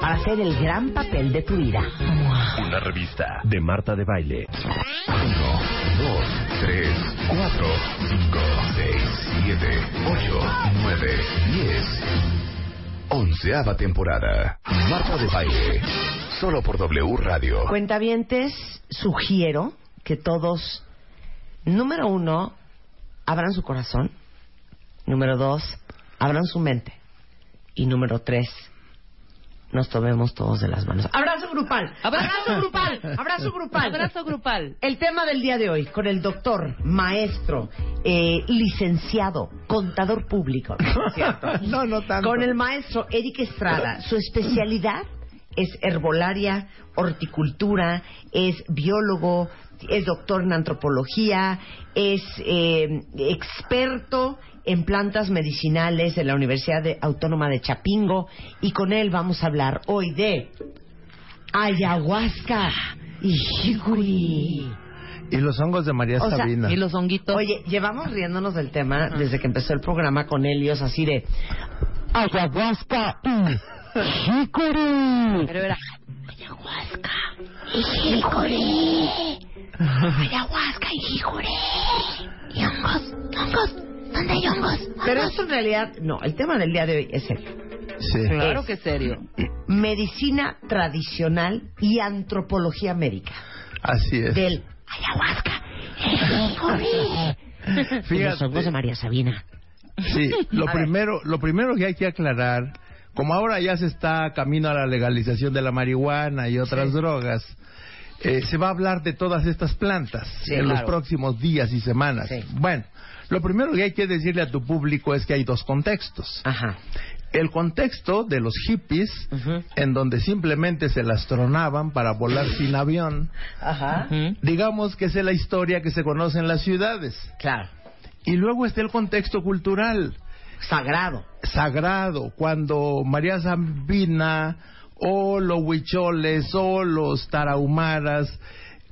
para hacer el gran papel de tu vida. Una revista de Marta de Baile. 1, 2, 3, 4, 5, 6, 7, 8, 9, 10. Onceava temporada. Marta de Baile. Solo por W Radio. Cuentavientes, sugiero que todos, número uno, abran su corazón. Número dos, abran su mente. Y número tres, nos tomemos todos de las manos. Abrazo grupal. Abrazo grupal. Abrazo grupal. Abrazo grupal. El tema del día de hoy con el doctor, maestro, eh, licenciado, contador público. ¿no es cierto? No, no tanto. Con el maestro Eric Estrada. Su especialidad es herbolaria, horticultura, es biólogo, es doctor en antropología, es eh, experto en plantas medicinales en la Universidad de- Autónoma de Chapingo y con él vamos a hablar hoy de ayahuasca y jicuri. Y los hongos de María O sea, Sabina. Y los honguitos. Oye, llevamos riéndonos del tema desde que empezó el programa con Helios, así de ayahuasca y jicuri. Pero era... Ayahuasca y jicuri. Ayahuasca y jicuri. Y hongos, hongos, ¿dónde hay hongos? Pero eso en realidad, no, el tema del día de hoy es el Sí. Claro Es- que serio. medicina tradicional y antropología médica. Así es. Del ayahuasca. Y los Fíjate. hongos de María Sabina. Sí, lo A ver. primero, lo primero que hay que aclarar, como ahora ya se está camino a la legalización de la marihuana y otras Sí. drogas, eh, se va a hablar de todas estas plantas Sí, en los próximos días y semanas. Sí. Bueno, lo primero que hay que decirle a tu público es que hay dos contextos. Ajá. El contexto de los hippies, Ujú. en donde simplemente se las tronaban para volar sin avión, Ajá. Digamos que esa es la historia que se conoce en las ciudades. Claro. Y luego está el contexto cultural Sagrado. sagrado, cuando María Zambina o los huicholes o los tarahumaras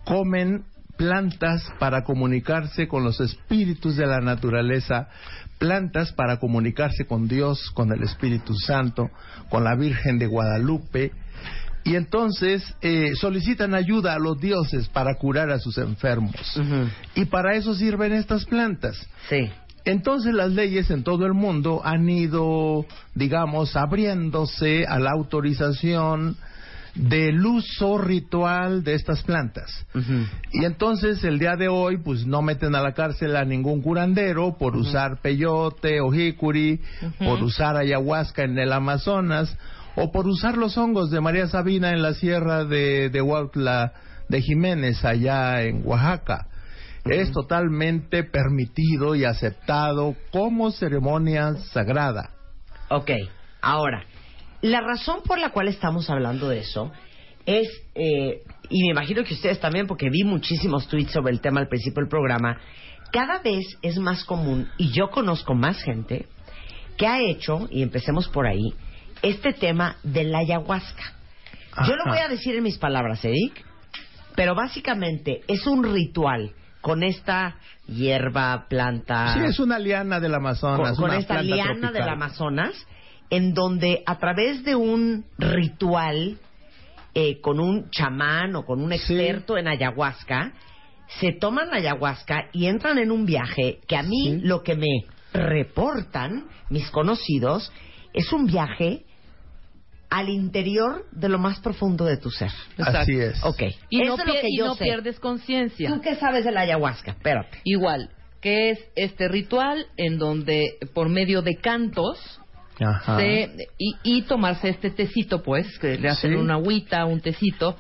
comen plantas para comunicarse con los espíritus de la naturaleza, plantas para comunicarse con Dios, con el Espíritu Santo, con la Virgen de Guadalupe, y entonces eh, solicitan ayuda a los dioses para curar a sus enfermos. Y para eso sirven estas plantas. Sí. Entonces las leyes en todo el mundo han ido, digamos, abriéndose a la autorización del uso ritual de estas plantas. Y entonces el día de hoy, pues no meten a la cárcel a ningún curandero por usar peyote o jicuri, por usar ayahuasca en el Amazonas, o por usar los hongos de María Sabina en la sierra de, de Huautla de Jiménez, allá en Oaxaca. Es totalmente permitido y aceptado como ceremonia sagrada. Ok, ahora, la razón por la cual estamos hablando de eso es, eh, y me imagino que ustedes también, porque vi muchísimos tweets sobre el tema al principio del programa, cada vez es más común, y yo conozco más gente, que ha hecho, y empecemos por ahí, este tema de la ayahuasca. Yo lo voy a decir en mis palabras, Eric, pero básicamente es un ritual con esta hierba, planta, Sí, es una liana del Amazonas. con esta liana tropical. del Amazonas, en donde a través de un ritual eh, con un chamán o con un experto en ayahuasca, se toman ayahuasca y entran en un viaje que a mí Sí. lo que me reportan mis conocidos es un viaje al interior de lo más profundo de tu ser. Así es. Ok. Y Eso no, es lo pier- que y yo no sé. pierdes conciencia. ¿Tú qué sabes de la ayahuasca? Espérate. Igual, que es este ritual en donde por medio de cantos. Se, y, y tomarse este tecito, pues, que le hacen Sí. una agüita, un tecito,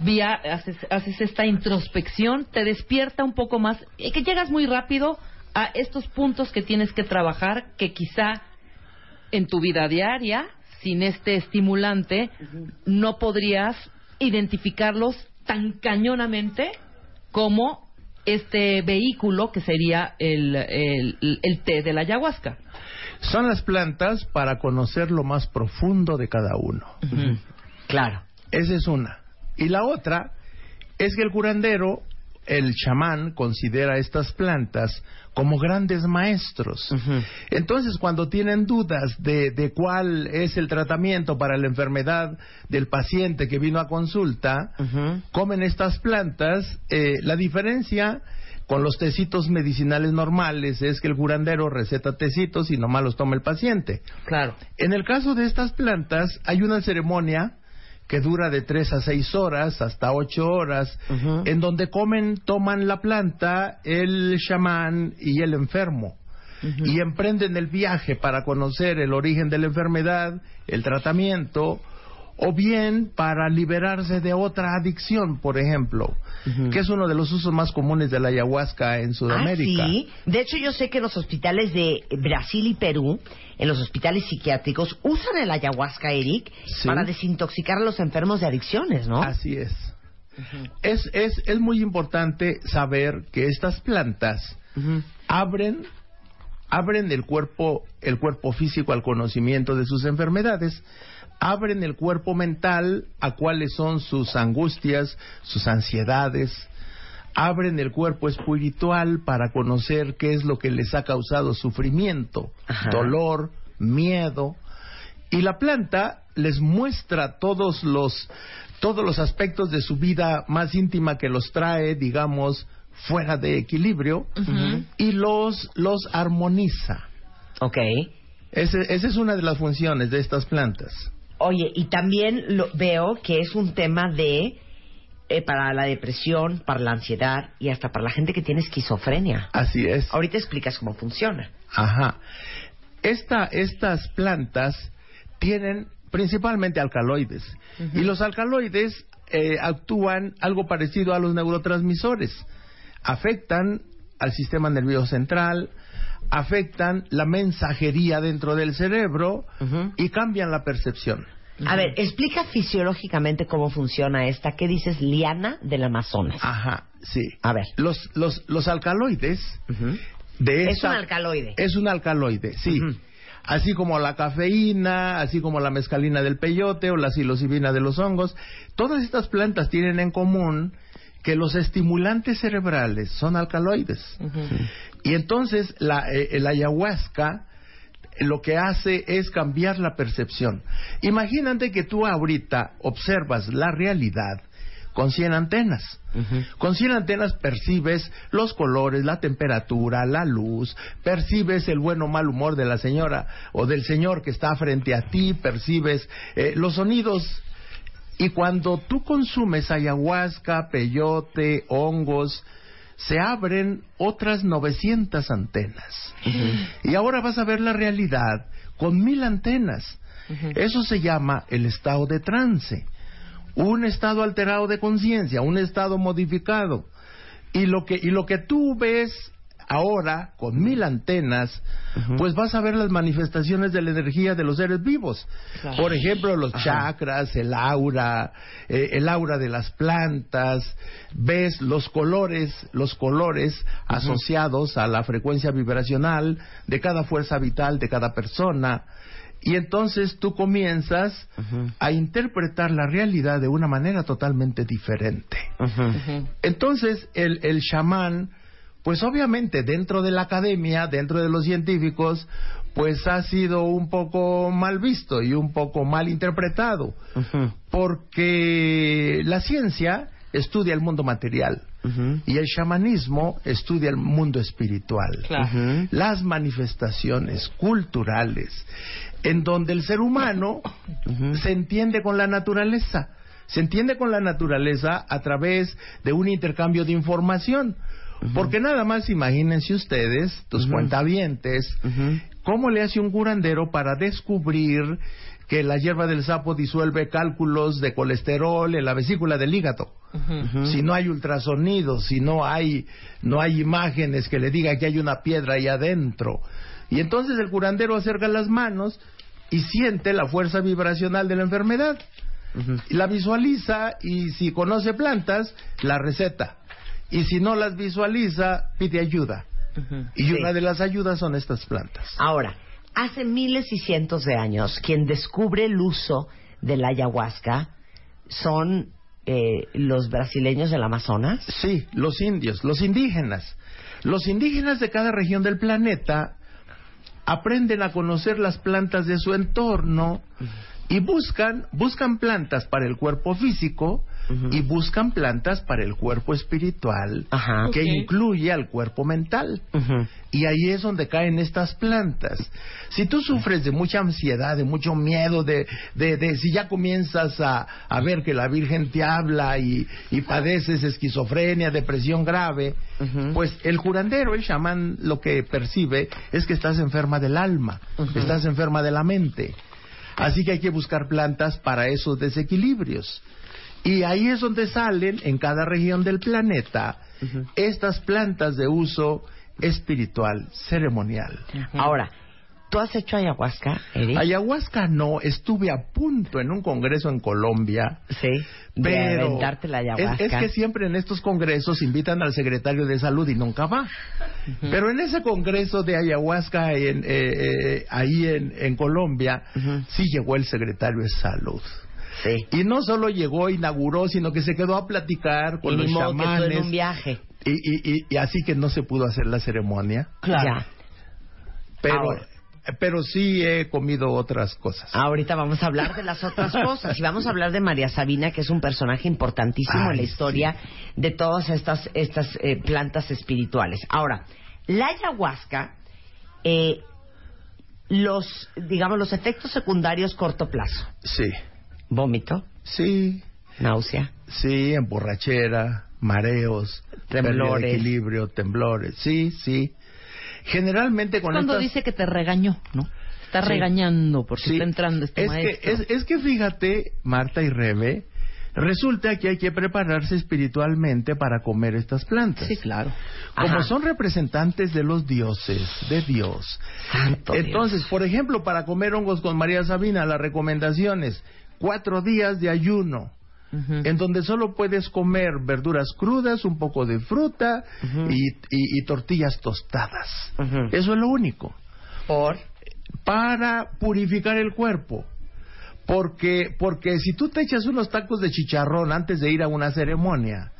vía, haces, haces esta introspección, te despierta un poco más, y que llegas muy rápido a estos puntos que tienes que trabajar, que quizá en tu vida diaria sin este estimulante, no podrías identificarlos tan cañonamente como este vehículo que sería el, el, el té de la ayahuasca. Son las plantas para conocer lo más profundo de cada uno. Claro. Esa es una. Y la otra es que el curandero, el chamán, considera estas plantas como grandes maestros. Entonces, cuando tienen dudas de, de, cuál es el tratamiento para la enfermedad del paciente que vino a consulta, comen estas plantas. Eh, la diferencia con los tecitos medicinales normales es que el curandero receta tecitos y nomás los toma el paciente. Claro. En el caso de estas plantas, hay una ceremonia que dura de tres a seis horas hasta ocho horas, en donde comen, toman la planta el chamán y el enfermo. Y emprenden el viaje para conocer el origen de la enfermedad, el tratamiento, o bien para liberarse de otra adicción, por ejemplo, que es uno de los usos más comunes de la ayahuasca en Sudamérica. Ah, sí. De hecho, yo sé que en los hospitales de Brasil y Perú, en los hospitales psiquiátricos, usan el ayahuasca, Eric, Sí. para desintoxicar a los enfermos de adicciones, ¿no? Así es. es, es. Es muy importante saber que estas plantas abren abren el cuerpo el cuerpo físico al conocimiento de sus enfermedades abren el cuerpo mental a cuáles son sus angustias sus ansiedades abren el cuerpo espiritual para conocer qué es lo que les ha causado sufrimiento Ajá. dolor miedo y la planta les muestra todos los todos los aspectos de su vida más íntima que los trae, digamos, fuera de equilibrio y los los armoniza. Ok. Ese- esa es una de las funciones de estas plantas. Oye, y también lo, veo que es un tema de eh, para la depresión, para la ansiedad y hasta para la gente que tiene esquizofrenia. Así es. Ahorita explicas cómo funciona. Ajá. Esta, estas plantas tienen principalmente alcaloides. Y los alcaloides eh, actúan algo parecido a los neurotransmisores. Afectan al sistema nervioso central, afectan la mensajería dentro del cerebro y cambian la percepción. A ver, explica fisiológicamente cómo funciona esta. ¿Qué dices? Liana del Amazonas. Ajá, sí. A ver. Los, los, los alcaloides de Es esta- un alcaloide. Es un alcaloide, sí. Así como la cafeína, así como la mescalina del peyote o la psilocibina de los hongos. Todas estas plantas tienen en común que los estimulantes cerebrales son alcaloides. Y entonces la, eh, la ayahuasca eh, lo que hace es cambiar la percepción. Imagínate que tú ahorita observas la realidad con 100 antenas. Con 100 antenas percibes los colores, la temperatura, la luz, percibes el buen o mal humor de la señora o del señor que está frente a ti, percibes eh, los sonidos. Y cuando tú consumes ayahuasca, peyote, hongos, se abren otras 900 antenas. Y ahora vas a ver la realidad con mil antenas. Eso se llama el estado de trance. Un estado alterado de conciencia, un estado modificado. Y lo que, y lo que tú ves ahora con mil antenas, pues vas a ver las manifestaciones de la energía de los seres vivos. Por ejemplo, los chakras, el aura, eh, el aura de las plantas, ves los colores, los colores asociados a la frecuencia vibracional de cada fuerza vital de cada persona. Y entonces tú comienzas a interpretar la realidad de una manera totalmente diferente. Entonces el, el chamán, pues obviamente dentro de la academia, dentro de los científicos, pues ha sido un poco mal visto y un poco mal interpretado, porque la ciencia estudia el mundo material y el chamanismo estudia el mundo espiritual Claro. las manifestaciones culturales en donde el ser humano se entiende con la naturaleza. Se entiende con la naturaleza a través de un intercambio de información. Porque nada más imagínense ustedes, tus cuentavientes, cómo le hace un curandero para descubrir que la hierba del sapo disuelve cálculos de colesterol en la vesícula del hígado. Si no hay ultrasonidos, si no hay, no hay imágenes que le diga que hay una piedra ahí adentro. Y entonces el curandero acerca las manos y siente la fuerza vibracional de la enfermedad. La visualiza y si conoce plantas, la receta. Y si no las visualiza, pide ayuda. Y Sí. una de las ayudas son estas plantas. Ahora, hace miles y cientos de años, quien descubre el uso de la ayahuasca son eh, los brasileños del Amazonas. Sí, los indios, los indígenas. Los indígenas de cada región del planeta aprenden a conocer las plantas de su entorno y buscan buscan plantas para el cuerpo físico y buscan plantas para el cuerpo espiritual Ajá. que incluye al cuerpo mental. Y ahí es donde caen estas plantas. Si tú sufres de mucha ansiedad, de mucho miedo, de, de, de- si ya comienzas a, a ver que la Virgen te habla y, y padeces esquizofrenia, depresión grave, pues el curandero, el chamán, lo que percibe es que estás enferma del alma, estás enferma de la mente. Así que hay que buscar plantas para esos desequilibrios. Y ahí es donde salen en cada región del planeta estas plantas de uso espiritual, ceremonial. Ahora, ¿tú has hecho ayahuasca, Eric? Ayahuasca no, estuve a punto en un congreso en Colombia. sí. De Pero aventarte la ayahuasca. es que siempre en estos congresos invitan al secretario de salud y nunca va. Pero en ese congreso de ayahuasca en, eh, eh, ahí en, en Colombia, sí llegó el secretario de salud. Sí. Y no solo llegó, inauguró, sino que se quedó a platicar con Y los modo que chamanes. en un viaje. Y, y, y, y así que no se pudo hacer la ceremonia. Ya. Pero, Ahora. Pero sí he comido otras cosas. Ahorita vamos a hablar de las otras cosas y vamos a hablar de María Sabina, que es un personaje importantísimo en la historia de todas estas, estas eh, plantas espirituales. Ahora, la ayahuasca, eh, los, digamos, los efectos secundarios corto plazo, Sí, vómito, sí, náusea, sí, emborrachera, mareos, Temblores. equilibrio, temblores. Sí, sí. Generalmente con Cuando estas... dice que te regañó, ¿no? Está Sí. regañando porque Sí. está entrando este es maestro. Que, es, es que fíjate, Marta y Rebe, resulta que hay que prepararse espiritualmente para comer estas plantas. Sí, claro. Como Ajá. son representantes de los dioses, de Dios. Santo Entonces, por ejemplo, para comer hongos con María Sabina, las recomendaciones, cuatro días de ayuno, En donde solo puedes comer verduras crudas, un poco de fruta y, y- y tortillas tostadas. Eso es lo único. Por, Para purificar el cuerpo. Porque, porque si tú te echas unos tacos de chicharrón antes de ir a una ceremonia,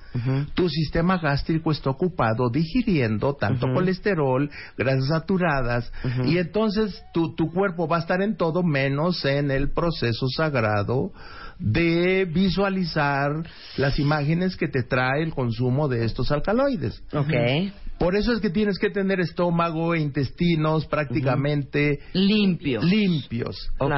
tu sistema gástrico está ocupado digiriendo tanto colesterol, grasas saturadas, y entonces tu, tu cuerpo va a estar en todo menos en el proceso sagrado de visualizar las imágenes que te trae el consumo de estos alcaloides. ok. Por eso es que tienes que tener estómago e intestinos prácticamente Limpios. limpios. Ok.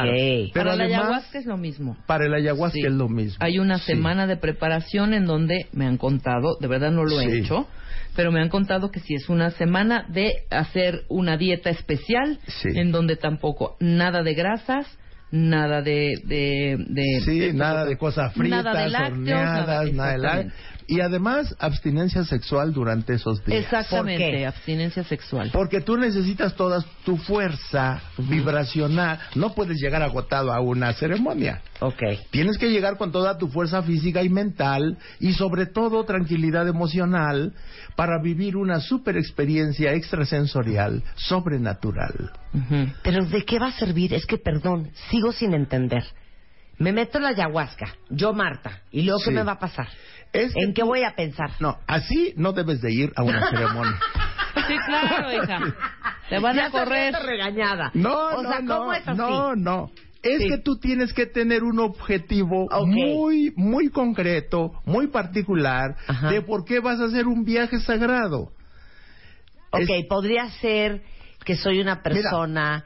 Pero Para además- ayahuasca es lo mismo. Para el ayahuasca Sí. es lo mismo. Hay una Sí. semana de preparación en donde me han contado, de verdad no lo he Sí. hecho, pero me han contado que si es una semana de hacer una dieta especial Sí. en donde tampoco nada de grasas, nada de... de, de- Sí, de- nada de cosas fritas, nada de lácteos, horneadas, nada- nada de la... Y además, abstinencia sexual durante esos días. Exactamente, ¿Por qué? abstinencia sexual. Porque tú necesitas toda tu fuerza vibracional. No puedes llegar agotado a una ceremonia. Ok. Tienes que llegar con toda tu fuerza física y mental y sobre todo tranquilidad emocional para vivir una super experiencia extrasensorial, sobrenatural. Pero ¿de qué va a servir? Es que, perdón, sigo sin entender. Me meto la ayahuasca, yo Marta, y luego Sí. ¿qué me va a pasar? Es que ¿En qué voy a pensar? No, así no debes de ir a una ceremonia. Sí, claro, hija. Te van Ya a correr. regañada. No, o no, sea, ¿cómo no, es así? no, no. Es Sí. que tú tienes que tener un objetivo muy, muy concreto, muy particular Ajá. de por qué vas a hacer un viaje sagrado. Ok, Es- podría ser que soy una persona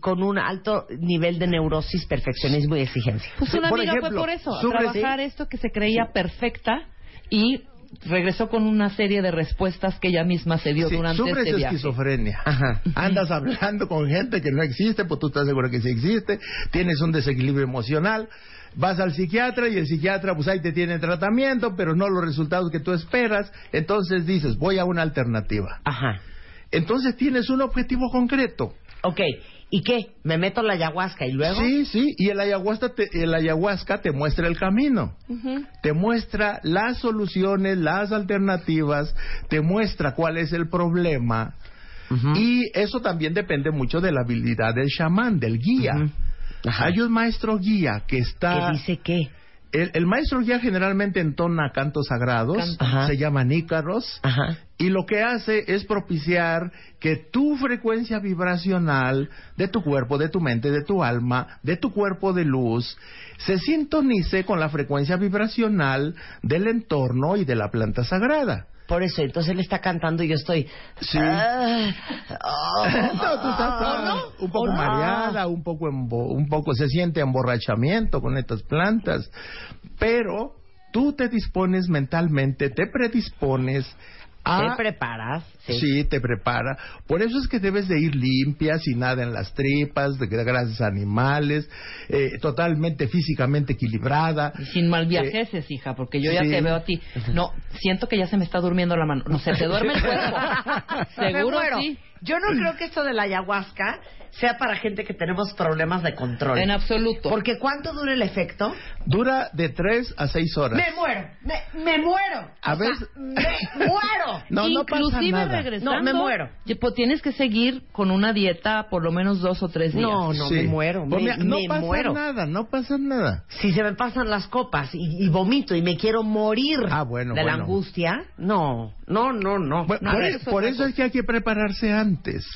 con un alto nivel de neurosis, perfeccionismo y exigencia. Pues una por amiga fue por eso, a trabajar sí. esto que se creía perfecta y regresó con una serie de respuestas que ella misma se dio Sí, durante sufres este viaje. esquizofrenia. Ajá. Andas hablando con gente que no existe, pues tú estás seguro que sí existe. Tienes un desequilibrio emocional. Vas al psiquiatra y el psiquiatra, pues ahí te tiene tratamiento, pero no los resultados que tú esperas. Entonces dices, voy a una alternativa. Ajá. Entonces tienes un objetivo concreto. Ok, ¿Y qué? ¿Me meto la ayahuasca y luego? Sí, sí, y el ayahuasca te, el ayahuasca te muestra el camino, te muestra las soluciones, las alternativas, te muestra cuál es el problema, y eso también depende mucho de la habilidad del chamán, del guía. Hay un maestro guía que está... ¿Qué dice qué? El, el maestro guía generalmente entona cantos sagrados, Canto. Se llaman ícaros, Ajá. y lo que hace es propiciar que tu frecuencia vibracional de tu cuerpo, de tu mente, de tu alma, de tu cuerpo de luz, se sintonice con la frecuencia vibracional del entorno y de la planta sagrada. Por eso, entonces él está cantando y yo estoy... Sí. Ah, oh, no, tú estás ¿O no? un poco mareada, un poco embo- un poco se siente emborrachamiento con estas plantas, pero tú te dispones mentalmente, te predispones a ¿Te preparas? Sí. te prepara. Por eso es que debes de ir limpia, sin nada en las tripas, de grasas animales, eh, totalmente físicamente equilibrada. Y Sin mal viajeces, hija, porque yo ya sí. te veo a ti. No, siento que ya se me está durmiendo la mano. No, se te duerme el cuerpo. Seguro sí. Yo no creo que esto de la ayahuasca sea para gente que tenemos problemas de control. En absoluto. Porque ¿cuánto dura el efecto? Dura de 3 a 6 horas. Me muero, me, me muero. A veces- me muero. No, no pasa Inclusive nada. regresando. No, me muero. pues, tienes que seguir con una dieta por lo menos dos o tres días. No, no, Sí. me muero, Pues me, mira, no me pasa muero. nada, no pasa nada. Si se me pasan las copas y, y vomito y me quiero morir Ah, bueno, de la bueno. angustia, no, no, no, no. Bueno, No, por, e- ver, por eso es que hay que prepararse antes.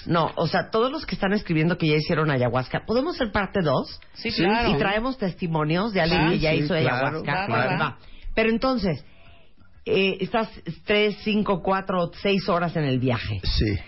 No, o sea, todos los que están escribiendo que ya hicieron ayahuasca, ¿podemos ser parte dos? Sí, Sí, claro. Y traemos testimonios de alguien Ah, que ya sí, hizo claro, ayahuasca. Va, va. Pero entonces, eh, estás tres, cinco, cuatro, seis horas en el viaje. Sí.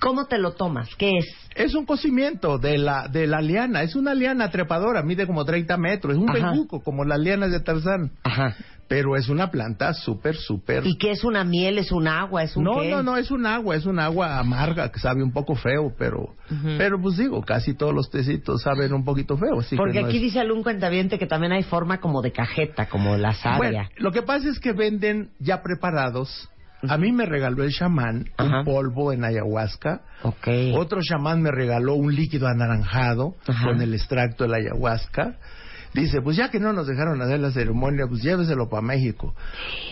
¿Cómo te lo tomas? ¿Qué es? Es un cocimiento de la, de la liana. Es una liana trepadora, mide como 30 metros. Es un bejuco, como las lianas de Tarzán. Ajá. Pero es una planta súper, súper... ¿Y qué es una miel? ¿Es un agua? ¿Es un No, qué? no, no, es un agua, es un agua amarga que sabe un poco feo, pero, pero pues digo, casi todos los tecitos saben un poquito feo. Así que Porque no aquí es- dice algún cuentaviente que también hay forma como de cajeta, como la savia. Bueno, lo que pasa es que venden ya preparados. A mí me regaló el chamán un polvo en ayahuasca. ok. Otro chamán me regaló un líquido anaranjado con el extracto de la ayahuasca. Dice, pues ya que no nos dejaron hacer la ceremonia, pues lléveselo para México.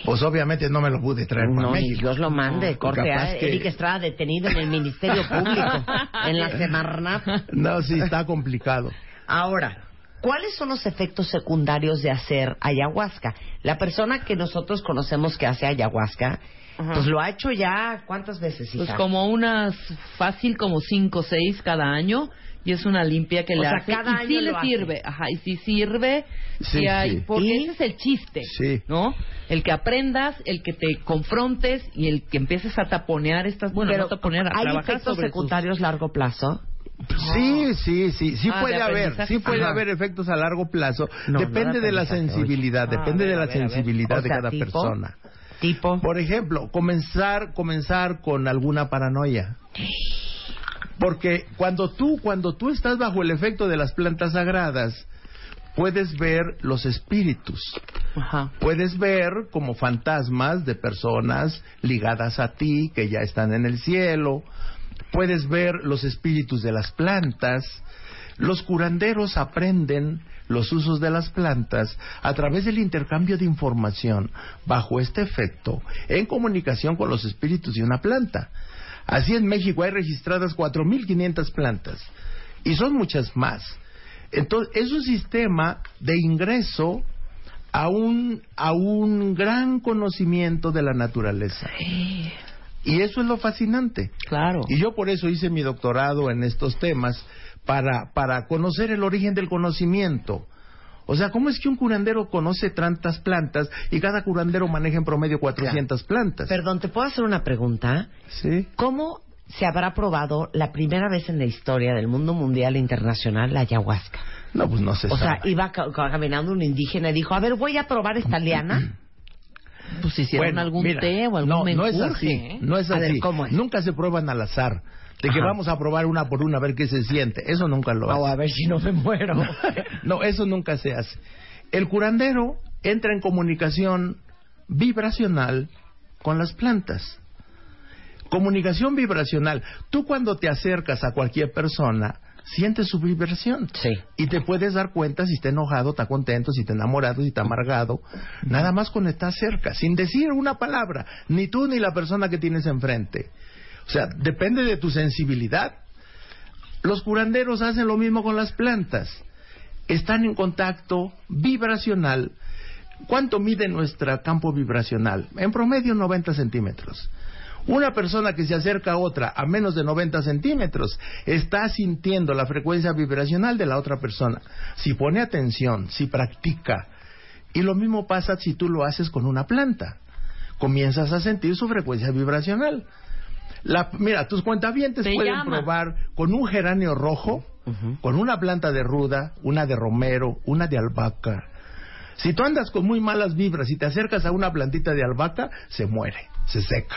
Pues obviamente no me lo pude traer para No, México. Dios lo mande. No, Corte a que- Eric Estrada detenido en el Ministerio Público, en la Semarnat. No, sí, está complicado. Ahora, ¿cuáles son los efectos secundarios de hacer ayahuasca? La persona que nosotros conocemos que hace ayahuasca, Ajá. pues lo ha hecho ya ¿cuántas veces, hija? Pues como unas fácil como cinco o seis cada año y es una limpia que O le sea, hace cada y sí le hace. sirve, ajá, y sí sirve, Sí, sí hay, sí. porque ¿Y? ese es el chiste, Sí. ¿no? El que aprendas, el que te confrontes y el que empieces a taponear estas, bueno, Pero no taponear, a ¿hay trabajar efectos sobre tus- secundarios largo plazo? Sí, sí, sí, sí Ah, puede de haber, sí puede Ajá. haber efectos a largo plazo. No, depende no de la sensibilidad, depende Ah, a de la ver, sensibilidad O de cada tipo, persona. Tipo, Por ejemplo, comenzar, comenzar con alguna paranoia. Porque cuando tú, cuando tú estás bajo el efecto de las plantas sagradas, puedes ver los espíritus. Ajá. Puedes ver como fantasmas de personas ligadas a ti que ya están en el cielo. Puedes ver los espíritus de las plantas. Los curanderos aprenden los usos de las plantas a través del intercambio de información bajo este efecto en comunicación con los espíritus de una planta. Así en México hay registradas 4.500 plantas y son muchas más. Entonces, es un sistema de ingreso a un, a un gran conocimiento de la naturaleza. Y eso es lo fascinante. Claro. Y yo por eso hice mi doctorado en estos temas, para, para conocer el origen del conocimiento. O sea, ¿cómo es que un curandero conoce tantas plantas y cada curandero maneja en promedio 400 plantas? perdón, ¿te puedo hacer una pregunta? Sí. ¿Cómo se habrá probado la primera vez en la historia del mundo mundial e internacional la ayahuasca? No, pues no se O sea, sabe. iba ca- caminando un indígena y dijo, a ver, voy a probar esta liana. Pues hicieron Bueno, algún mira, té o algún no, no es así, no es ver, así. ¿cómo es? Nunca se prueban al azar. De que Ajá. vamos a probar una por una a ver qué se siente. Eso nunca lo O hace. a ver si no me muero. no, eso nunca se hace. El curandero entra en comunicación vibracional con las plantas. Comunicación vibracional. Tú cuando te acercas a cualquier persona, sientes su vibración. Sí. Y te puedes dar cuenta si está enojado, está contento, si está enamorado, si está amargado. Nada más con estar cerca, sin decir una palabra, ni tú ni la persona que tienes enfrente. O sea, depende de tu sensibilidad. Los curanderos hacen lo mismo con las plantas. Están en contacto vibracional. ¿Cuánto mide nuestro campo vibracional? En promedio 90 centímetros. Una persona que se acerca a otra a menos de 90 centímetros está sintiendo la frecuencia vibracional de la otra persona. Si pone atención, si practica. Y lo mismo pasa si tú lo haces con una planta. Comienzas a sentir su frecuencia vibracional. La, mira, tus cuentavientes Te pueden llama. probar con un geranio rojo, con una planta de ruda, una de romero, una de albahaca. Si tú andas con muy malas vibras y te acercas a una plantita de albahaca, se muere, se seca.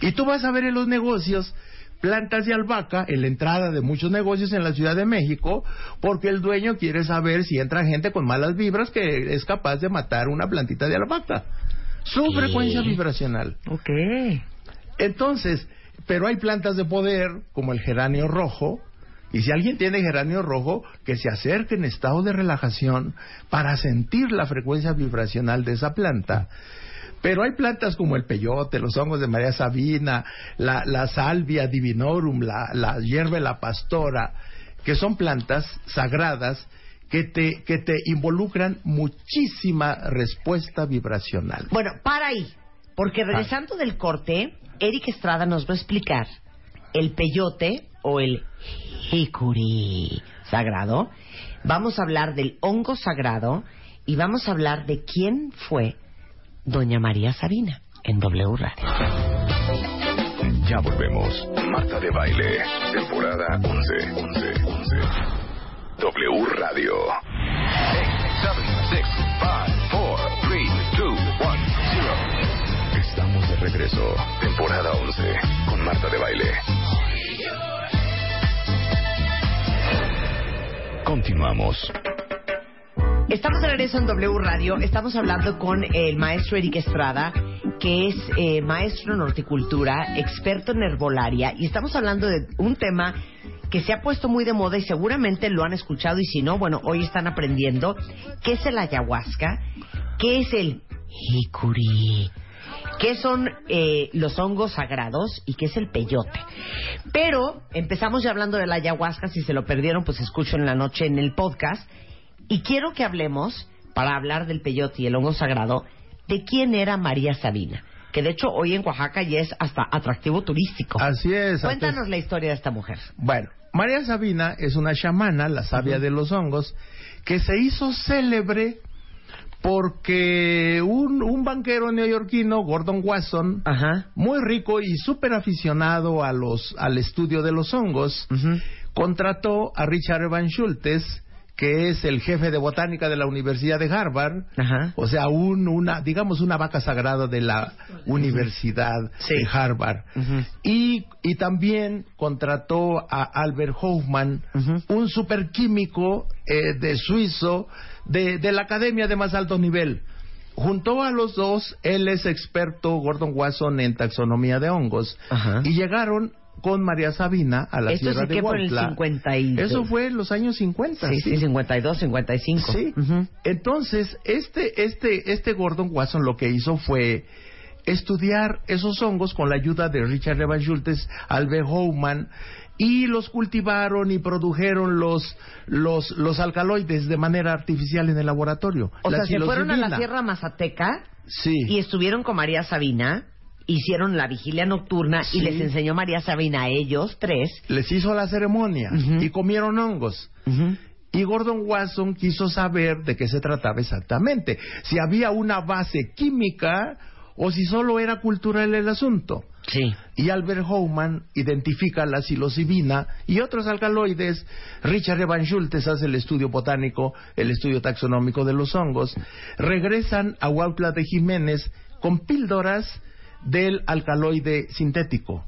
Y tú vas a ver en los negocios plantas de albahaca en la entrada de muchos negocios en la Ciudad de México, porque el dueño quiere saber si entra gente con malas vibras que es capaz de matar una plantita de albahaca. Su frecuencia vibracional. Ok. Entonces, pero hay plantas de poder como el geranio rojo, y si alguien tiene geranio rojo, que se acerque en estado de relajación para sentir la frecuencia vibracional de esa planta. Pero hay plantas como el peyote, los hongos de María Sabina, la, salvia divinorum, la, la hierba de la pastora, que son plantas sagradas que te, que te involucran muchísima respuesta vibracional. Bueno, para ahí. Porque regresando del corte, Eric Estrada nos va a explicar el peyote o el jicuri sagrado. Vamos a hablar del hongo sagrado y vamos a hablar de quién fue Doña María Sabina en W Radio. Ya volvemos. Marta de Baile, temporada 11. 11, 11. W Radio. 8, 7, 6, regreso. Temporada 11 con Marta de Baile. Continuamos. Estamos de regreso en W Radio. Estamos hablando con el maestro Eric Estrada, que es eh, maestro en horticultura, experto en herbolaria, y estamos hablando de un tema que se ha puesto muy de moda y seguramente lo han escuchado y si no, bueno, hoy están aprendiendo qué es el ayahuasca, qué es el jicuri, qué son eh, los hongos sagrados y qué es el peyote. Pero empezamos ya hablando de la ayahuasca, si se lo perdieron, pues escucho en la noche en el podcast. Y quiero que hablemos, para hablar del peyote y el hongo sagrado, de quién era María Sabina. Que de hecho hoy en Oaxaca ya es hasta atractivo turístico. Así es. Cuéntanos antes- la historia de esta mujer. Bueno, María Sabina es una chamana, la sabia de los hongos, que se hizo célebre porque un, un banquero neoyorquino, Gordon Wasson, Ajá. muy rico y súper aficionado a los, al estudio de los hongos, contrató a Richard Evan Schultes, que es el jefe de botánica de la Universidad de Harvard, Ajá. o sea, un, una, digamos, una vaca sagrada de la Universidad Sí. de Harvard. Y, y también contrató a Albert Hoffman, un superquímico eh, de suizo de, de la academia de más alto nivel. Juntó a los dos, él es experto, Gordon Wasson, en taxonomía de hongos, Ajá. y llegaron con María Sabina a la Esto Sierra sí de por el Huautla. 50 y... Eso fue en los años 50. Sí, sí, 52, 55. Sí. Ujú. Entonces, este, este, este Gordon Watson lo que hizo fue estudiar esos hongos con la ayuda de Richard Evan Schultes, Albert Houman, y los cultivaron y produjeron los, los, los alcaloides de manera artificial en el laboratorio. O La sea, se fueron a la. Sierra Mazateca Sí. y estuvieron con María Sabina, hicieron la vigilia nocturna Sí. y les enseñó María Sabina a ellos tres. Les hizo la ceremonia y comieron hongos. Y Gordon Watson quiso saber de qué se trataba exactamente, si había una base química o si solo era cultural el asunto. Sí. Y Albert Houman identifica la psilocibina y otros alcaloides. Richard Evan Schultes hace el estudio botánico, el estudio taxonómico de los hongos. Regresan a Huautla de Jiménez con píldoras del alcaloide sintético.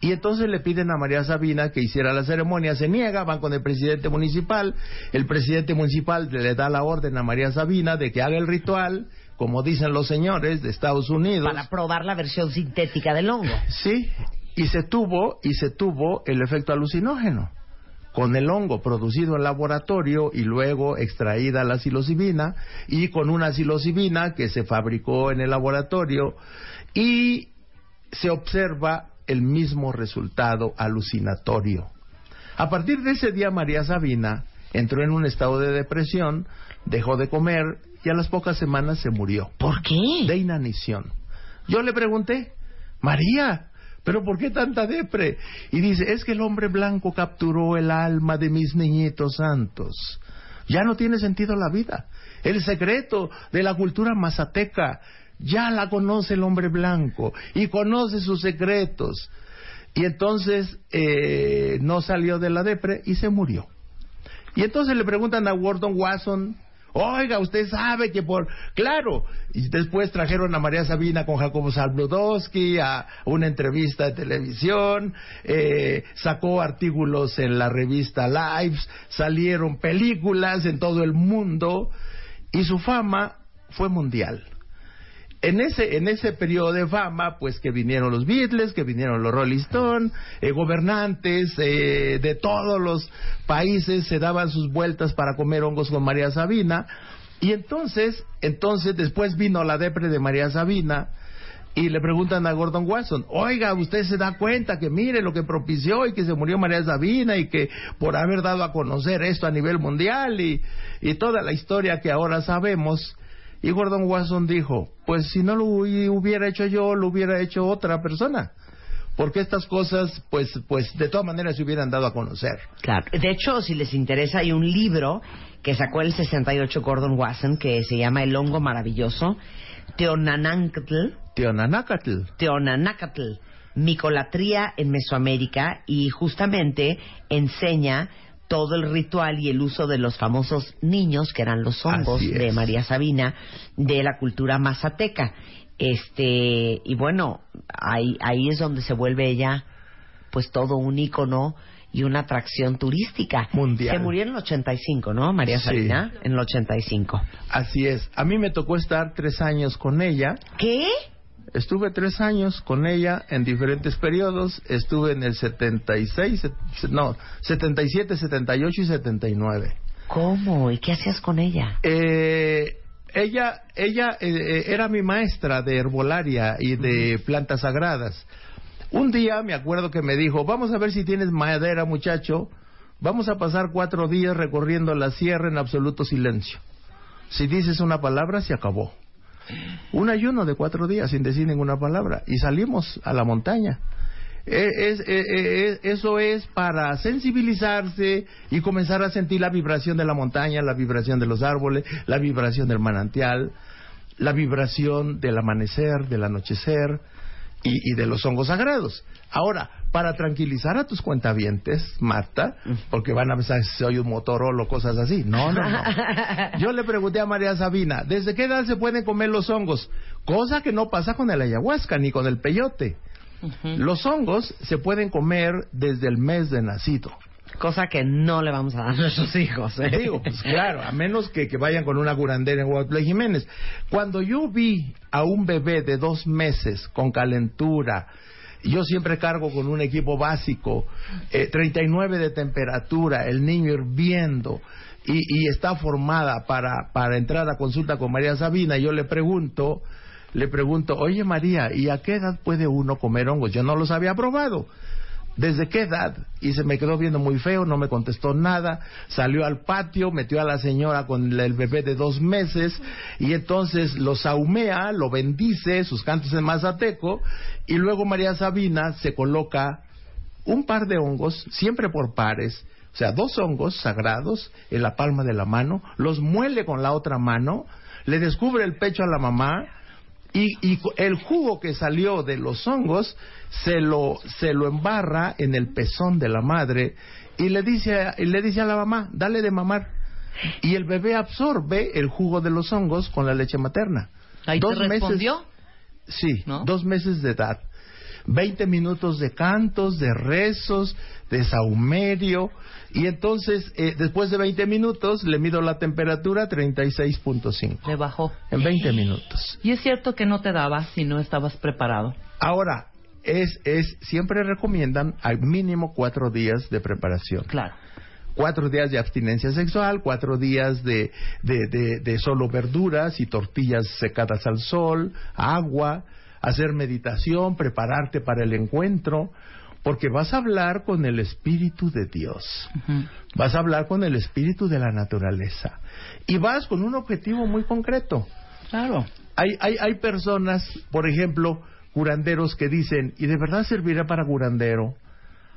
Y entonces le piden a María Sabina que hiciera la ceremonia, se niega, van con el presidente municipal, el presidente municipal le da la orden a María Sabina de que haga el ritual, como dicen los señores de Estados Unidos. Para probar la versión sintética del hongo. Sí, y se tuvo, y se tuvo el efecto alucinógeno. con el hongo producido en laboratorio y luego extraída la psilocibina y con una psilocibina que se fabricó en el laboratorio y se observa el mismo resultado alucinatorio. A partir de ese día María Sabina entró en un estado de depresión, dejó de comer y a las pocas semanas se murió. ¿Por qué? De inanición. Yo le pregunté, María, ¿pero por qué tanta depre? Y dice, es que el hombre blanco capturó el alma de mis niñitos santos. Ya no tiene sentido la vida. El secreto de la cultura mazateca ya la conoce el hombre blanco y conoce sus secretos. Y entonces eh, no salió de la depre y se murió. Y entonces le preguntan a Gordon Wasson, oiga, usted sabe que por... Claro, y después trajeron a María Sabina con Jacobo Salbludowski a una entrevista de televisión, eh, sacó artículos en la revista Lives, salieron películas en todo el mundo y su fama fue mundial en ese, en ese periodo de fama, pues que vinieron los Beatles, que vinieron los Rolling Stones, eh, gobernantes eh, de todos los países se daban sus vueltas para comer hongos con María Sabina. Y entonces, entonces después vino la depre de María Sabina y le preguntan a Gordon Watson, oiga, usted se da cuenta que mire lo que propició y que se murió María Sabina y que por haber dado a conocer esto a nivel mundial y, y toda la historia que ahora sabemos, y Gordon Watson dijo, pues si no lo hubiera hecho yo, lo hubiera hecho otra persona. Porque estas cosas, pues, pues de todas maneras se hubieran dado a conocer. Claro. De hecho, si les interesa, hay un libro que sacó el 68 Gordon Wasson que se llama El hongo maravilloso, Teonanancatl. Teonanacatl. Teonanacatl. Micolatría en Mesoamérica y justamente enseña todo el ritual y el uso de los famosos niños, que eran los hongos de María Sabina, de la cultura mazateca. Este, y bueno, ahí, ahí es donde se vuelve ella, pues todo un ícono y una atracción turística. Mundial. Se murió en el 85, ¿no, María Sabina? En el 85. Así es. A mí me tocó estar tres años con ella. ¿Qué? Estuve tres años con ella en diferentes periodos. Estuve en el 76, no, 77, 78 y 79. ¿Cómo? ¿Y qué hacías con ella? Eh, ella ella eh, eh, era mi maestra de herbolaria y de plantas sagradas. Un día me acuerdo que me dijo, vamos a ver si tienes madera, muchacho. Vamos a pasar cuatro días recorriendo la sierra en absoluto silencio. Si dices una palabra, se acabó un ayuno de cuatro días sin decir ninguna palabra y salimos a la montaña. E, e, e, eso es para sensibilizarse y comenzar a sentir la vibración de la montaña, la vibración de los árboles, la vibración del manantial, la vibración del amanecer, del anochecer y, y de los hongos sagrados. Ahora, para tranquilizar a tus cuentavientes, Marta, porque van a pensar si soy un Motorola o cosas así. No, no, no. Yo le pregunté a María Sabina, ¿desde qué edad se pueden comer los hongos? Cosa que no pasa con el ayahuasca ni con el peyote. Los hongos se pueden comer desde el mes de nacido. Cosa que no le vamos a dar a nuestros hijos. ¿eh? Digo, pues claro, a menos que, que vayan con una curandera en Guadalupe Jiménez. Cuando yo vi a un bebé de dos meses con calentura, yo siempre cargo con un equipo básico, eh, 39 de temperatura, el niño hirviendo y, y está formada para, para entrar a consulta con María Sabina. Yo le pregunto, le pregunto, oye María, ¿y a qué edad puede uno comer hongos? Yo no los había probado. ¿Desde qué edad? Y se me quedó viendo muy feo, no me contestó nada. Salió al patio, metió a la señora con el bebé de dos meses y entonces lo saumea, lo bendice, sus cantos en mazateco y luego María Sabina se coloca un par de hongos, siempre por pares, o sea, dos hongos sagrados en la palma de la mano, los muele con la otra mano, le descubre el pecho a la mamá, y, y, el jugo que salió de los hongos se lo, se lo embarra en el pezón de la madre y le dice, y le dice a la mamá, dale de mamar. Y el bebé absorbe el jugo de los hongos con la leche materna. ¿Ahí dos te respondió? Meses, sí, ¿No? dos meses de edad. Veinte minutos de cantos, de rezos, de saumerio. Y entonces, eh, después de 20 minutos, le mido la temperatura 36.5. Le bajó. En 20 minutos. Y es cierto que no te daba si no estabas preparado. Ahora, es, es, siempre recomiendan al mínimo cuatro días de preparación. Claro. cuatro días de abstinencia sexual, cuatro días de, de, de, de solo verduras y tortillas secadas al sol, agua, hacer meditación, prepararte para el encuentro, porque vas a hablar con el Espíritu de Dios, vas a hablar con el Espíritu de la naturaleza y vas con un objetivo muy concreto. Claro. Hay, hay, hay personas, por ejemplo, curanderos que dicen, ¿y de verdad servirá para curandero?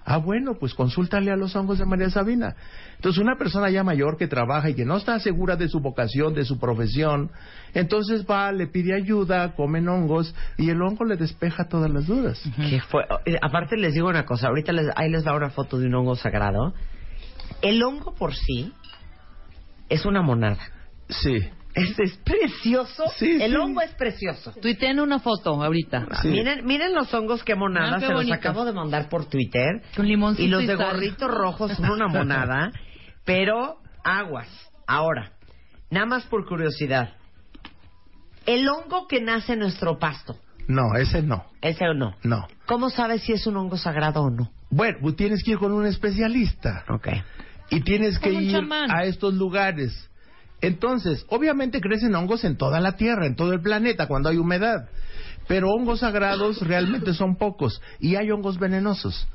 Ah, bueno, pues consúltale a los hongos de María Sabina. Entonces, una persona ya mayor que trabaja y que no está segura de su vocación, de su profesión, entonces va, le pide ayuda, comen hongos y el hongo le despeja todas las dudas. ¿Qué fue? Eh, Aparte les digo una cosa, ahorita les, ahí les da una foto de un hongo sagrado. El hongo por sí es una monada. Sí. Es, es precioso. Sí, el sí. hongo es precioso. Tuiteen una foto ahorita. Sí. Miren, miren los hongos qué monada, Ah, qué se los bonito. acabo de mandar por Twitter. Con limoncito Y los de gorritos rojos son una monada, pero aguas. Ahora, nada más por curiosidad. El hongo que nace en nuestro pasto, No, ese no. ese o no. No. ¿Cómo sabes si es un hongo sagrado o no? Bueno, pues tienes que ir con un especialista. Ok. y tienes que ir chamán. a estos lugares. Entonces, obviamente crecen hongos en toda la Tierra, en todo el planeta, cuando hay humedad. Pero hongos sagrados realmente son pocos y hay hongos venenosos.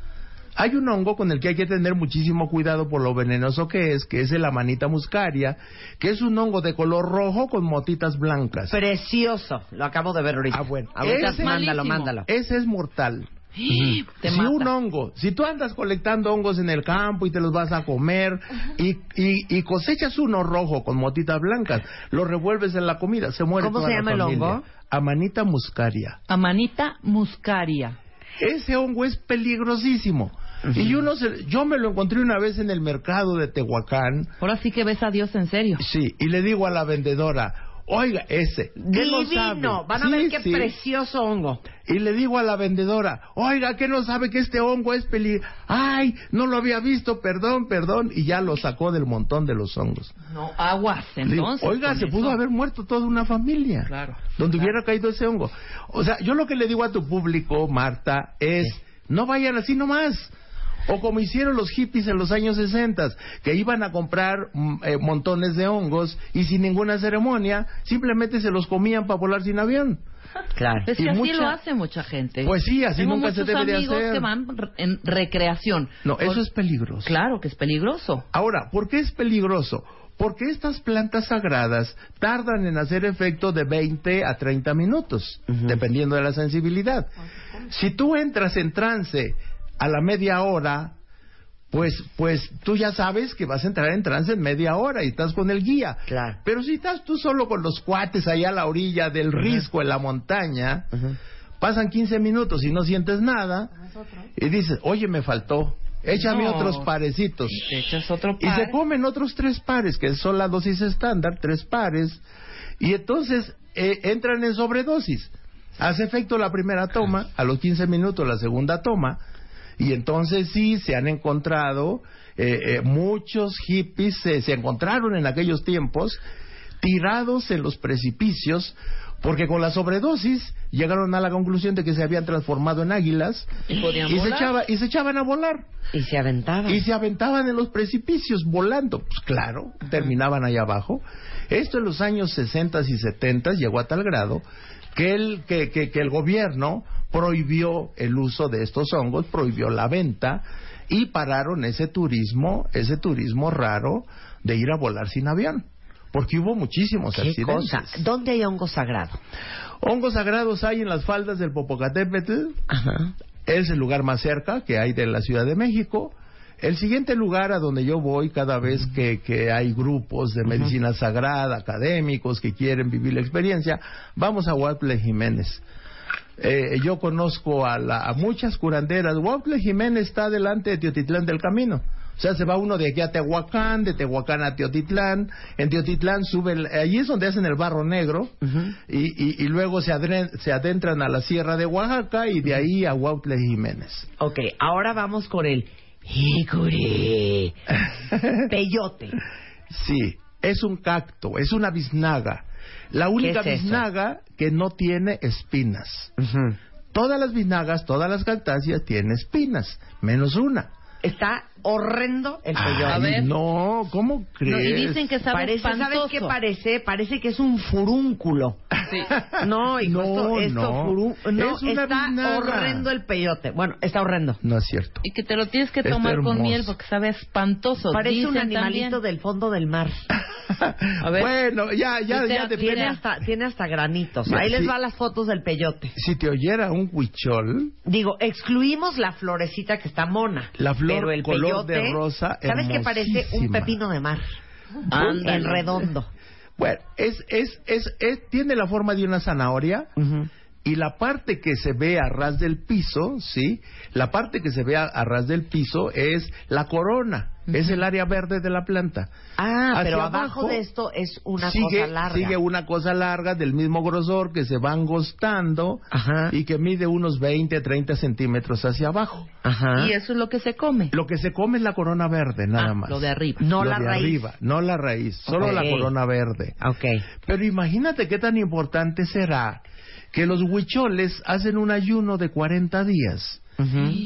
Hay un hongo con el que hay que tener muchísimo cuidado por lo venenoso que es, que es el amanita muscaria, que es un hongo de color rojo con motitas blancas. Precioso. Lo acabo de ver ahorita. Ah, bueno. Ahorita Ese- mándalo, mándalo. Ese es mortal. Si mata. un hongo, si tú andas colectando hongos en el campo y te los vas a comer y, y, y cosechas uno rojo con motitas blancas, lo revuelves en la comida, se muere ¿Cómo toda se la llama el hongo? Amanita muscaria. Amanita muscaria. Ese hongo es peligrosísimo. Y uno se- yo me lo encontré una vez en el mercado de Tehuacán, Ahora sí que ves a Dios en serio. sí, y le digo a la vendedora, oiga, ese. Divino. Van a Sí, ver qué sí. precioso hongo. Y le digo a la vendedora, oiga, ¿qué no sabe que este hongo es peli... Ay, no lo había visto, perdón, perdón. Y ya lo sacó del montón de los hongos. No, aguas, digo, entonces. oiga, se eso. pudo haber muerto toda una familia. Claro. Donde hubiera caído ese hongo. O sea, yo lo que le digo a tu público, Marta, es, no vayan así nomás. O como hicieron los hippies en los años 60, que iban a comprar mm, eh, montones de hongos y sin ninguna ceremonia, simplemente se los comían para volar sin avión. Claro. Es Y que así mucha- lo hace mucha gente. Pues sí, así Tengo nunca se debe de amigos hacer. que van en recreación. No, eso es peligroso. Claro que es peligroso. Ahora, ¿por qué es peligroso? Porque estas plantas sagradas tardan en hacer efecto de 20 a 30 minutos, dependiendo de la sensibilidad. Si tú entras en trance a la media hora, pues, pues tú ya sabes que vas a entrar en trance en media hora y estás con el guía. Claro. Pero si estás tú solo con los cuates allá a la orilla del risco en la montaña, pasan 15 minutos y no sientes nada, y dices, oye, me faltó, échame No. otros parecitos. Te echas otro Y se comen otros tres pares, que son la dosis estándar, tres pares, y entonces eh, entran en sobredosis. Hace efecto la primera toma, a los 15 minutos la segunda toma, y entonces sí se han encontrado, eh, eh, muchos hippies se, se encontraron en aquellos tiempos tirados en los precipicios, porque con la sobredosis llegaron a la conclusión de que se habían transformado en águilas Y podían y se, echaba- y se echaban a volar. Y se aventaba. Y se aventaban en los precipicios volando. Pues claro, terminaban allá abajo. Esto en los años 60 y 70 llegó a tal grado que el, que, que- que el gobierno prohibió el uso de estos hongos, prohibió la venta y pararon ese turismo, ese turismo raro de ir a volar sin avión. Porque hubo muchísimos ¿Qué accidentes. cosa? ¿Dónde hay hongo sagrado? Hongos sagrados hay en las faldas del Popocatépetl, Ajá. es el lugar más cerca que hay de la Ciudad de México. El siguiente lugar a donde yo voy cada vez que, que hay grupos de medicina sagrada, académicos que quieren vivir la experiencia, vamos a Huautle Jiménez. Eh, yo conozco a, la- a muchas curanderas. Huautle Jiménez está delante de Teotitlán del Camino. O sea, se va uno de aquí a Tehuacán, de Tehuacán a Teotitlán. En Teotitlán sube, el- allí es donde hacen el barro negro. y, y- y luego se, adren- se adentran a la Sierra de Oaxaca y de ahí a Huautle Jiménez. Ok, ahora vamos con el hickory. Peyote. Sí, es un cacto, es una biznaga. La única es eso? biznaga que no tiene espinas. Todas las biznagas, todas las cactáceas tienen espinas, menos una. Está horrendo el Ay, peyote. A ver. No, ¿cómo crees? No, y dicen que sabe Parece, ¿sabes qué parece? Parece que es un furúnculo. Sí. No, hijo, No, esto, esto no. furú- no, Es una está vinagra. horrendo el peyote. Bueno, está horrendo. No es cierto. Y que te lo tienes que Está tomar con miel porque sabe espantoso. Parece un animalito también. del fondo del mar. A ver. Bueno, ya, ya, Dice, ya Tiene Mira. hasta, tiene hasta granitos. Mira, Ahí les van las fotos del peyote. Si te oyera un huichol, Digo, excluimos la florecita que está mona. La flor pero el color de rosa, ¿Sabes qué parece? Un pepino de mar. En redondo. bueno, es, es, es, es- tiene la forma de una zanahoria Ujú. y la parte que se ve a ras del piso, ¿sí? La parte que se ve a, a ras del piso es la corona, es el área verde de la planta. Ah, Hacia pero abajo, abajo de esto es una sigue, cosa larga. Sigue una cosa larga del mismo grosor que se va angostando Ajá. y que mide unos 20, 30 centímetros hacia abajo. Ajá. Y eso es lo que se come. Lo que se come es la corona verde, nada Ah, más. Lo de arriba. No Lo la de raíz. arriba, no la raíz, solo la corona verde. Ok. Pero imagínate qué tan importante será que los huicholes hacen un ayuno de 40 días,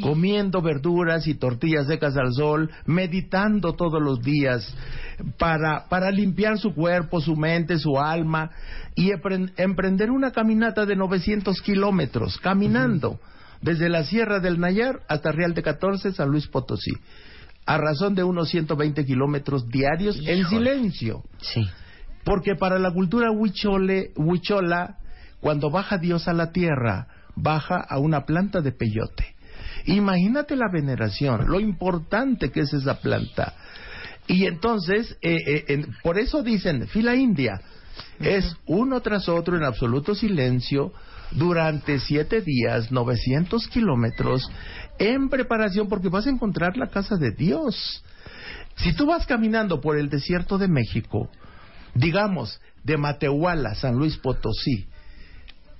Comiendo verduras y tortillas secas al sol, meditando todos los días para, para limpiar su cuerpo, su mente, su alma y emprender una caminata de 900 kilómetros, caminando desde la Sierra del Nayar hasta Real de 14, San Luis Potosí, a razón de unos 120 kilómetros diarios en silencio. Sí. Porque para la cultura huichole, huichola, cuando baja Dios a la tierra, baja a una planta de peyote. Imagínate la veneración, lo importante que es esa planta. Y entonces, eh, eh, en- por eso dicen, fila india, es uno tras otro en absoluto silencio durante siete días, 900 kilómetros, en preparación porque vas a encontrar la casa de Dios. Si tú vas caminando por el desierto de México, digamos, de Matehuala, San Luis Potosí,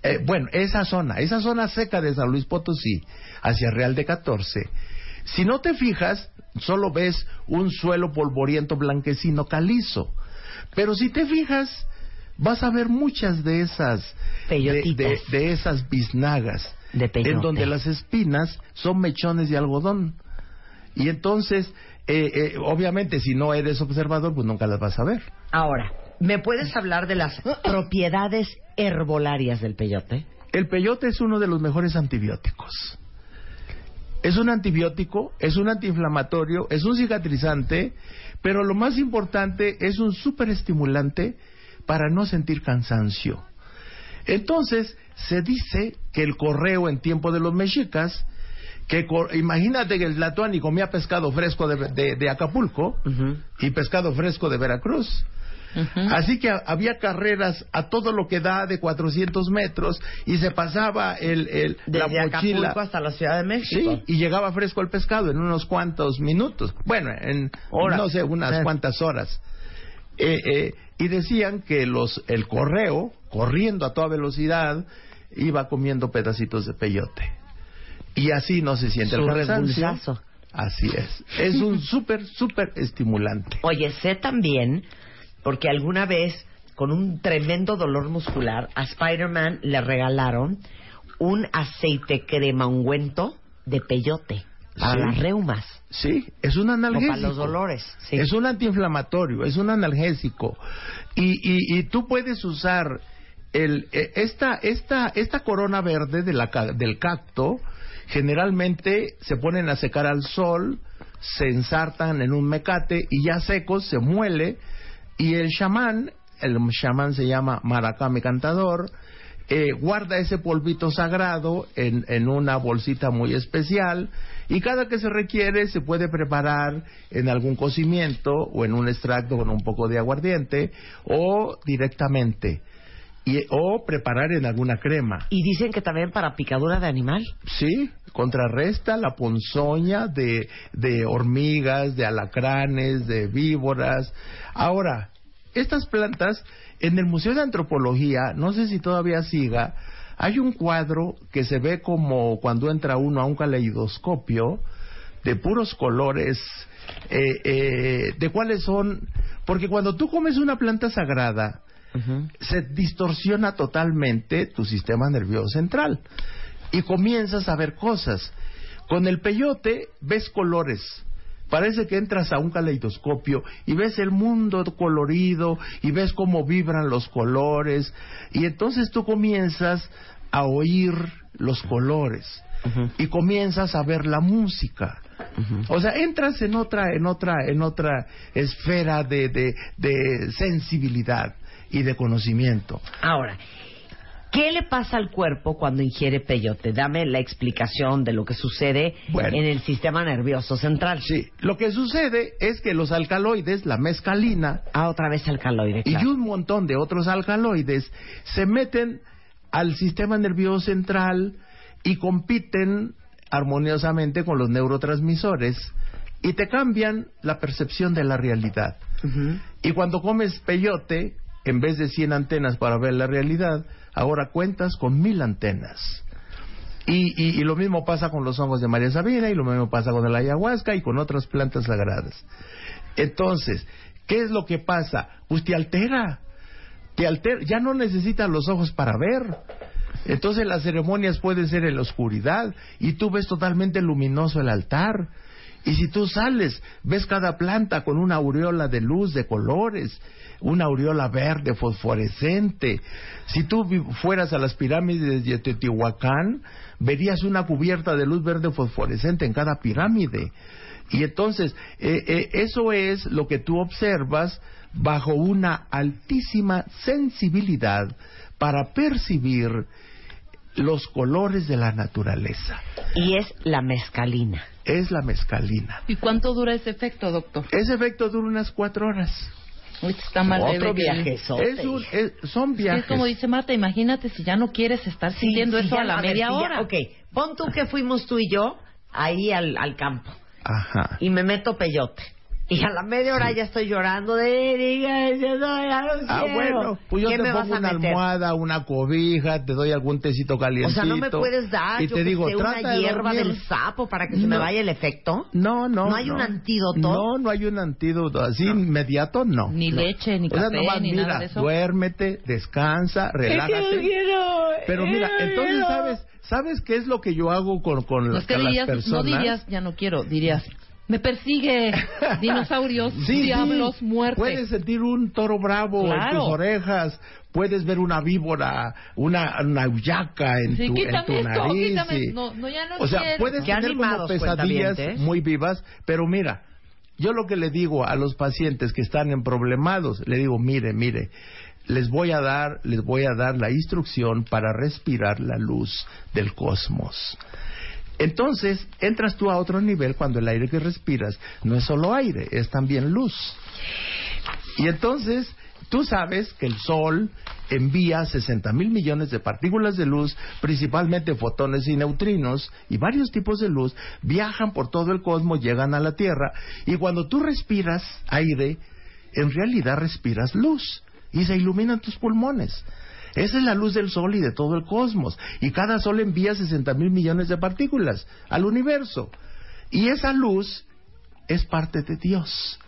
eh, bueno, esa zona, esa zona seca de San Luis Potosí, hacia Real de 14, si no te fijas, solo ves un suelo polvoriento blanquecino calizo. Pero si te fijas, vas a ver muchas de esas de, de- de esas biznagas De en donde las espinas son mechones de algodón. Y entonces, eh, eh, obviamente, si no eres observador, pues nunca las vas a ver. Ahora, ¿me puedes hablar de las propiedades herbolarias del peyote? El peyote es uno de los mejores antibióticos. Es un antibiótico, es un antiinflamatorio, es un cicatrizante, pero lo más importante es un superestimulante para no sentir cansancio. Entonces, se dice que el correo en tiempo de los mexicas, que imagínate que el Tlatuani comía pescado fresco de, de- de Acapulco y pescado fresco de Veracruz. Así que ha- había carreras a todo lo que da de 400 metros y se pasaba el, el, la Desde mochila. Acapulco hasta la Ciudad de México. Sí, y llegaba fresco el pescado en unos cuantos minutos. Bueno, en Horas. no sé, unas cuantas horas. Eh, eh, y decían que los el correo, corriendo a toda velocidad, iba comiendo pedacitos de peyote. Y así no se siente Su el cansancio. Así es. Es un súper, súper estimulante. Oye, sé también, porque alguna vez, con un tremendo dolor muscular, a Spider-Man le regalaron un aceite crema ungüento de peyote para Sí. las reumas Sí, es un o analgésico. para los dolores. Sí. Es un antiinflamatorio, es un analgésico. Y, y, y tú puedes usar el, eh, esta, esta, esta corona verde de la, del cacto, generalmente se ponen a secar al sol, se ensartan en un mecate y ya secos se muele y el chamán, el chamán se llama maracame cantador, eh, guarda ese polvito sagrado en, en una bolsita muy especial y cada que se requiere se puede preparar en algún cocimiento o en un extracto con un poco de aguardiente o directamente y, o preparar en alguna crema. Y dicen que también para picadura de animal. Sí, contrarresta la ponzoña de, de hormigas, de alacranes, de víboras. Ahora, estas plantas, en el Museo de Antropología, no sé si todavía siga, hay un cuadro que se ve como cuando entra uno a un caleidoscopio de puros colores, eh, eh, de cuáles son, porque cuando tú comes una planta sagrada, se distorsiona totalmente tu sistema nervioso central y comienzas a ver cosas. Con el peyote ves colores, Parece que entras a un caleidoscopio y ves el mundo colorido y ves cómo vibran los colores y entonces tú comienzas a oír los colores y comienzas a ver la música. O sea, entras en otra, en otra, en otra esfera de, de, de sensibilidad y de conocimiento. Ahora, ¿qué le pasa al cuerpo cuando ingiere peyote? Dame la explicación de lo que sucede Bueno. en el sistema nervioso central. Sí, lo que sucede es que los alcaloides, la mescalina Ah, otra vez alcaloide, y claro. un montón de otros alcaloides se meten al sistema nervioso central y compiten armoniosamente con los neurotransmisores y te cambian la percepción de la realidad. Y cuando comes peyote, en vez de 100 antenas para ver la realidad, ahora cuentas con mil antenas. Y, y- y lo mismo pasa con los hongos de María Sabina y lo mismo pasa con el ayahuasca y con otras plantas sagradas. Entonces, ¿qué es lo que pasa? Pues te altera. Te altera. Ya no necesitas los ojos para ver. Entonces las ceremonias pueden ser en la oscuridad y tú ves totalmente luminoso el altar. Y si tú sales, ves cada planta con una aureola de luz de colores, una aureola verde fosforescente. Si tú fueras a las pirámides de Teotihuacán, verías una cubierta de luz verde fosforescente en cada pirámide. Y entonces, eh, eh, eso es lo que tú observas bajo una altísima sensibilidad para percibir los colores de la naturaleza. Y es la mescalina. Es la mescalina. ¿Y cuánto dura ese efecto, doctor? Ese efecto dura unas cuatro horas. Uy, está más Otro. Es es- son Es viajes. como dice Marta, imagínate si ya no quieres estar Sí, sintiendo eso ya a la ver, media sí, ya- hora. ok, pon tú que fuimos tú y yo ahí al, al campo Ajá. y me meto peyote. Y a la media hora ya estoy llorando de diga, yo no, ya no Ah, quiero". bueno, pues yo ¿Qué te me vas pongo a una meter? almohada, una cobija, te doy algún tecito O calientito. sea, no me puedes dar y yo te digo, sé, una de hierba dormir. del sapo para que se me No. vaya el efecto. No, no. ¿No hay un antídoto? No, no hay un antídoto. Así inmediato, no. Ni No. leche, ni O sea, café, nomás ni mira, nada de eso. duérmete, descansa, relájate. Pero mira, entonces, ¿sabes sabes qué es lo que yo hago con, con, No, las- es que con las dirías, no personas? dirías, ya no quiero, dirías, me persigue, dinosaurios, Sí, sí. diablos, muerte. Puedes sentir un toro bravo en tus orejas, puedes ver una víbora, una, una ullaca en, Sí, tu, en quítame tu esto, nariz. no, no, ya no o sea, quiero. puedes Qué tener como pesadillas muy vivas, pero mira, yo lo que le digo a los pacientes que están en problemados, le digo, mire, mire, les voy a dar, les voy a dar la instrucción para respirar la luz del cosmos. Entonces, entras tú a otro nivel cuando el aire que respiras no es solo aire, es también luz. Y entonces, tú sabes que el Sol envía 60 mil millones de partículas de luz, principalmente fotones y neutrinos, y varios tipos de luz, viajan por todo el cosmos, llegan a la Tierra, y cuando tú respiras aire, en realidad respiras luz, y se iluminan tus pulmones. Esa es la luz del Sol y de todo el cosmos. Y cada Sol envía 60 mil millones de partículas al universo. Y esa luz es parte de Dios.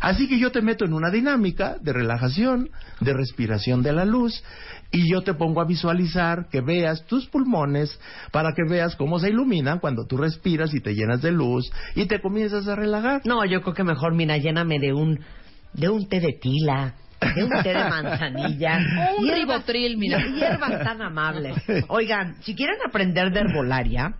Así que yo te meto en una dinámica de relajación, de respiración de la luz, y yo te pongo a visualizar que veas tus pulmones para que veas cómo se iluminan cuando tú respiras y te llenas de luz y te comienzas a relajar. No, yo creo que mejor, mira, lléname de un, de un té de tila, de un té de manzanilla. Un Hierbas- ribotril, mira. Hierbas tan amables. Oigan, si quieren aprender de herbolaria,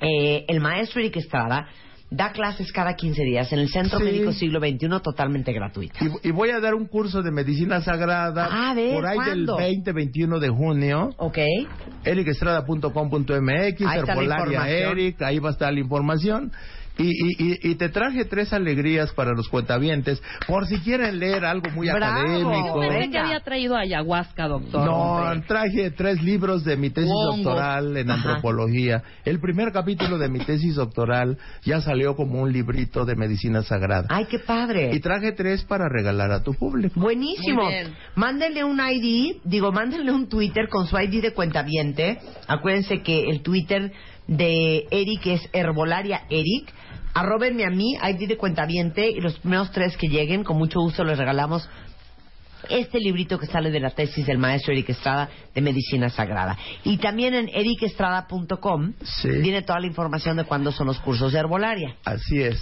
eh, el maestro Eric Estrada da clases cada 15 días en el Centro Sí. Médico Siglo XXI totalmente gratuito. Y, y voy a dar un curso de medicina sagrada Ah, ver, por ahí ¿cuándo? del 20-21 de junio. ¿Ok? ericestrada.com.mx, Herbolaria. Eric, ahí va a estar la información. Y, y, y, y te traje tres alegrías para los cuentavientes, por si quieren leer algo muy Bravo. académico. Pensé que había traído ayahuasca, doctor. No, hombre. traje tres libros de mi tesis doctoral en Ajá. antropología. El primer capítulo de mi tesis doctoral ya salió como un librito de medicina sagrada. Ay, qué padre. Y traje tres para regalar a tu público. Buenísimo. Mándenle un ID, digo, mándenle un Twitter con su ID de cuentaviente. Acuérdense que el Twitter de Eric es Herbolaria Eric. Arróbenme a mí, ID de cuentaviente, y los primeros tres que lleguen, con mucho gusto les regalamos este librito que sale de la tesis del maestro Eric Estrada de Medicina Sagrada. Y también en ericestrada.com Sí. viene toda la información de cuándo son los cursos de herbolaria. Así es.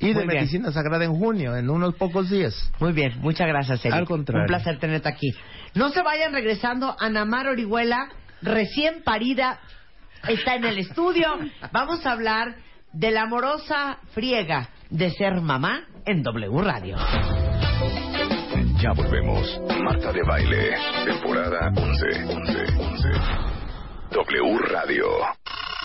y de bien. medicina sagrada en junio, en unos pocos días. Muy bien, muchas gracias, Eric. Al contrario. Un placer tenerte aquí. No se vayan regresando. Ana Mar Orihuela, recién parida, está en el estudio. Vamos a hablar de la amorosa friega de ser mamá en W Radio. Ya volvemos. Marta de Baile, temporada 11, 11, 11. W Radio.